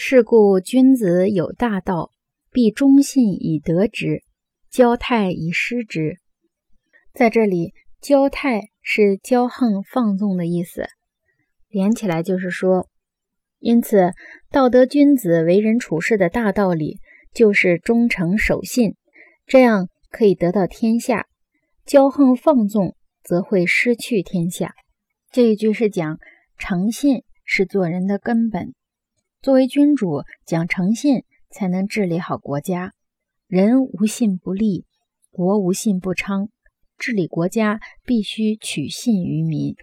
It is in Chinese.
是故君子有大道，必忠信以得之，骄泰以失之。在这里，骄泰是骄横放纵的意思，连起来就是说，因此道德君子为人处事的大道理就是忠诚守信，这样可以得到天下；骄横放纵则会失去天下。这一句是讲诚信是做人的根本。作为君主，讲诚信才能治理好国家。人无信不立，国无信不昌。治理国家必须取信于民。